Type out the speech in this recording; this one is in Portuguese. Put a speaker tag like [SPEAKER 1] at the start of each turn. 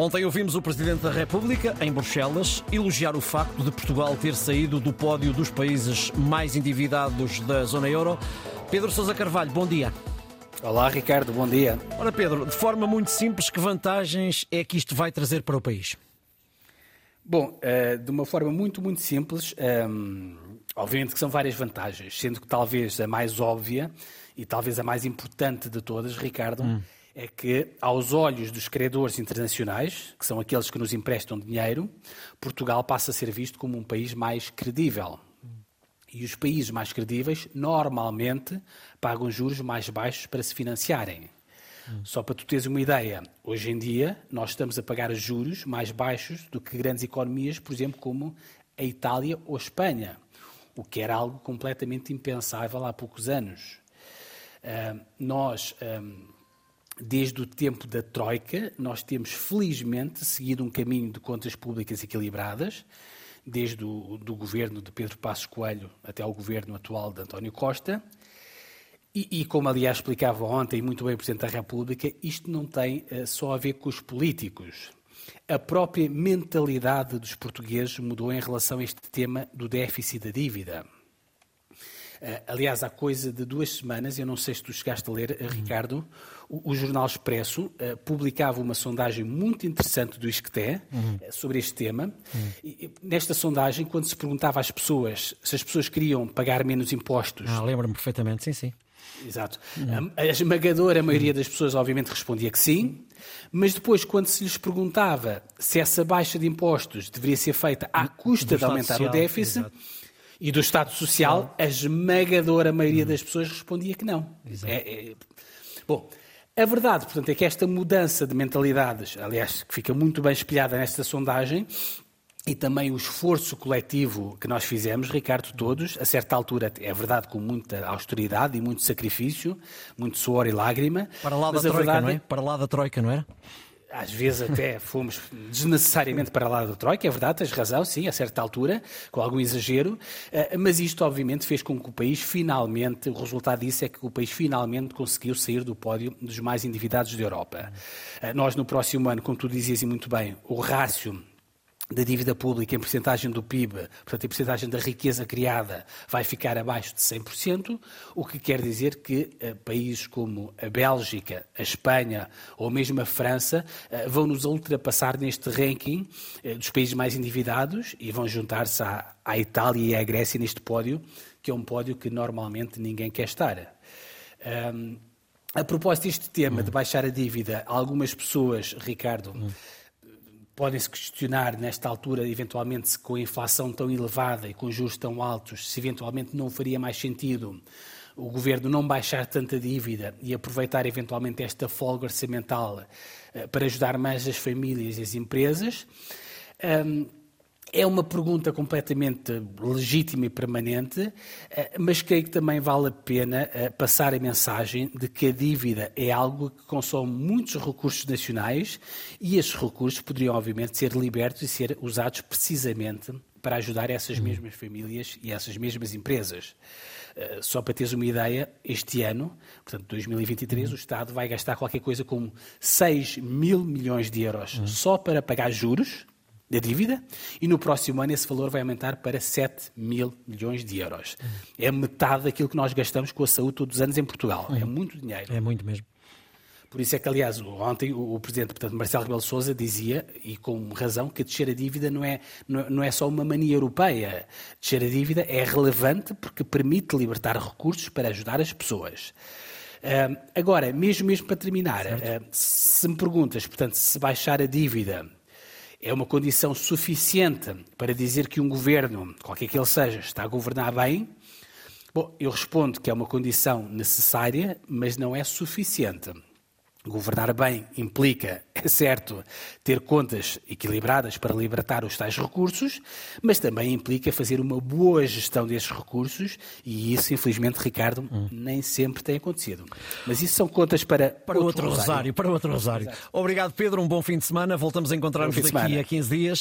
[SPEAKER 1] Ontem ouvimos o Presidente da República, em Bruxelas, elogiar o facto de Portugal ter saído do pódio dos países mais endividados da zona euro. Pedro Sousa Carvalho, bom dia.
[SPEAKER 2] Olá, Ricardo, bom dia.
[SPEAKER 1] Ora, Pedro, de forma muito simples, que vantagens é que isto vai trazer para o país?
[SPEAKER 2] Bom, eh, de uma forma muito, muito simples, ehm, obviamente que são várias vantagens, sendo que talvez a mais óbvia e talvez a mais importante de todas, Ricardo, hum é que, aos olhos dos credores internacionais, que são aqueles que nos emprestam dinheiro, Portugal passa a ser visto como um país mais credível. E os países mais credíveis, normalmente, pagam juros mais baixos para se financiarem. Só para tu teres uma ideia, hoje em dia nós estamos a pagar juros mais baixos do que grandes economias, por exemplo, como a Itália ou a Espanha, o que era algo completamente impensável há poucos anos. Uh, nós. Uh, Desde o tempo da Troika, nós temos felizmente seguido um caminho de contas públicas equilibradas, desde o do governo de Pedro Passos Coelho até ao governo atual de António Costa. E, e, como aliás explicava ontem muito bem o Presidente da República, isto não tem uh, só a ver com os políticos. A própria mentalidade dos portugueses mudou em relação a este tema do déficit da dívida. Uh, aliás, há coisa de duas semanas, eu não sei se tu chegaste a ler, uh, Ricardo, o, o, Jornal Expresso uh, publicava uma sondagem muito interessante do ISCTE uhum. sobre este tema. Uhum. E, nesta sondagem, quando se perguntava às pessoas se as pessoas queriam pagar menos impostos.
[SPEAKER 1] Ah, lembro-me perfeitamente, sim, sim.
[SPEAKER 2] Exato. Uhum. A, a esmagadora maioria das pessoas, obviamente, respondia que sim. Mas depois, quando se lhes perguntava se essa baixa de impostos deveria ser feita à custa de aumentar social, o déficit, exato e do Estado Social, a esmagadora maioria das pessoas respondia que não. É, é... Bom, a verdade, portanto, é que esta mudança de mentalidades, aliás, que fica muito bem espelhada nesta sondagem, e também o esforço coletivo que nós fizemos, Ricardo, todos, a certa altura, é verdade, com muita austeridade e muito sacrifício, muito suor e lágrima.
[SPEAKER 1] Para lá da Troika, verdade... não é? Para lá da Troika, não era?
[SPEAKER 2] Às vezes até fomos desnecessariamente para lá da Troika, é verdade, tens razão, sim, a certa altura, com algum exagero, eh, mas isto obviamente fez com que o país finalmente, o resultado disso é que o país finalmente conseguiu sair do pódio dos mais endividados da Europa. Eh, nós no próximo ano, como tu dizias e muito bem, o rácio da dívida pública em porcentagem do PIB, portanto, em porcentagem da riqueza criada, vai ficar abaixo de 100%, o que quer dizer que uh, países como a Bélgica, a Espanha ou mesmo a França uh, vão nos ultrapassar neste ranking uh, dos países mais endividados e vão juntar-se à, à, Itália e à Grécia neste pódio, que é um pódio que normalmente ninguém quer estar. Um, a propósito deste tema de baixar a dívida, algumas pessoas, Ricardo, Podem-se questionar, nesta altura, eventualmente, se com a inflação tão elevada e com juros tão altos, se eventualmente não faria mais sentido o governo não baixar tanta dívida e aproveitar eventualmente esta folga orçamental eh, para ajudar mais as famílias e as empresas. É uma pergunta completamente legítima e permanente, eh, mas creio que também vale a pena eh, passar a mensagem de que a dívida é algo que consome muitos recursos nacionais e esses recursos poderiam, obviamente, ser libertos e ser usados precisamente para ajudar essas uhum. mesmas famílias e essas mesmas empresas. Eh, só para teres uma ideia, este ano, portanto 2023, uhum. o Estado vai gastar qualquer coisa como 6 mil milhões de euros uhum. só para pagar juros da dívida e no próximo ano esse valor vai aumentar para 7 mil milhões de euros. É metade daquilo que nós gastamos com a saúde todos os anos em Portugal. É muito dinheiro.
[SPEAKER 1] É muito mesmo.
[SPEAKER 2] Por isso é que, aliás, ontem o, Presidente, portanto, Marcelo Rebelo Sousa dizia, e com razão, que descer a dívida não é, não é só uma mania europeia. Descer a dívida é relevante porque permite libertar recursos para ajudar as pessoas. Uh, agora, mesmo, mesmo para terminar, uh, se me perguntas, portanto, se baixar a dívida é uma condição suficiente para dizer que um governo, qualquer que ele seja, está a governar bem? Bom, eu respondo que é uma condição necessária, mas não é suficiente. Governar bem implica, certo, ter contas equilibradas para libertar os tais recursos, mas também implica fazer uma boa gestão desses recursos e isso, infelizmente, Ricardo, hum. nem sempre tem acontecido. Mas isso são contas para,
[SPEAKER 1] para outro, outro rosário. rosário. Para outro rosário. Obrigado, Pedro. Um bom fim de semana. Voltamos a encontrar-nos daqui a 15 dias.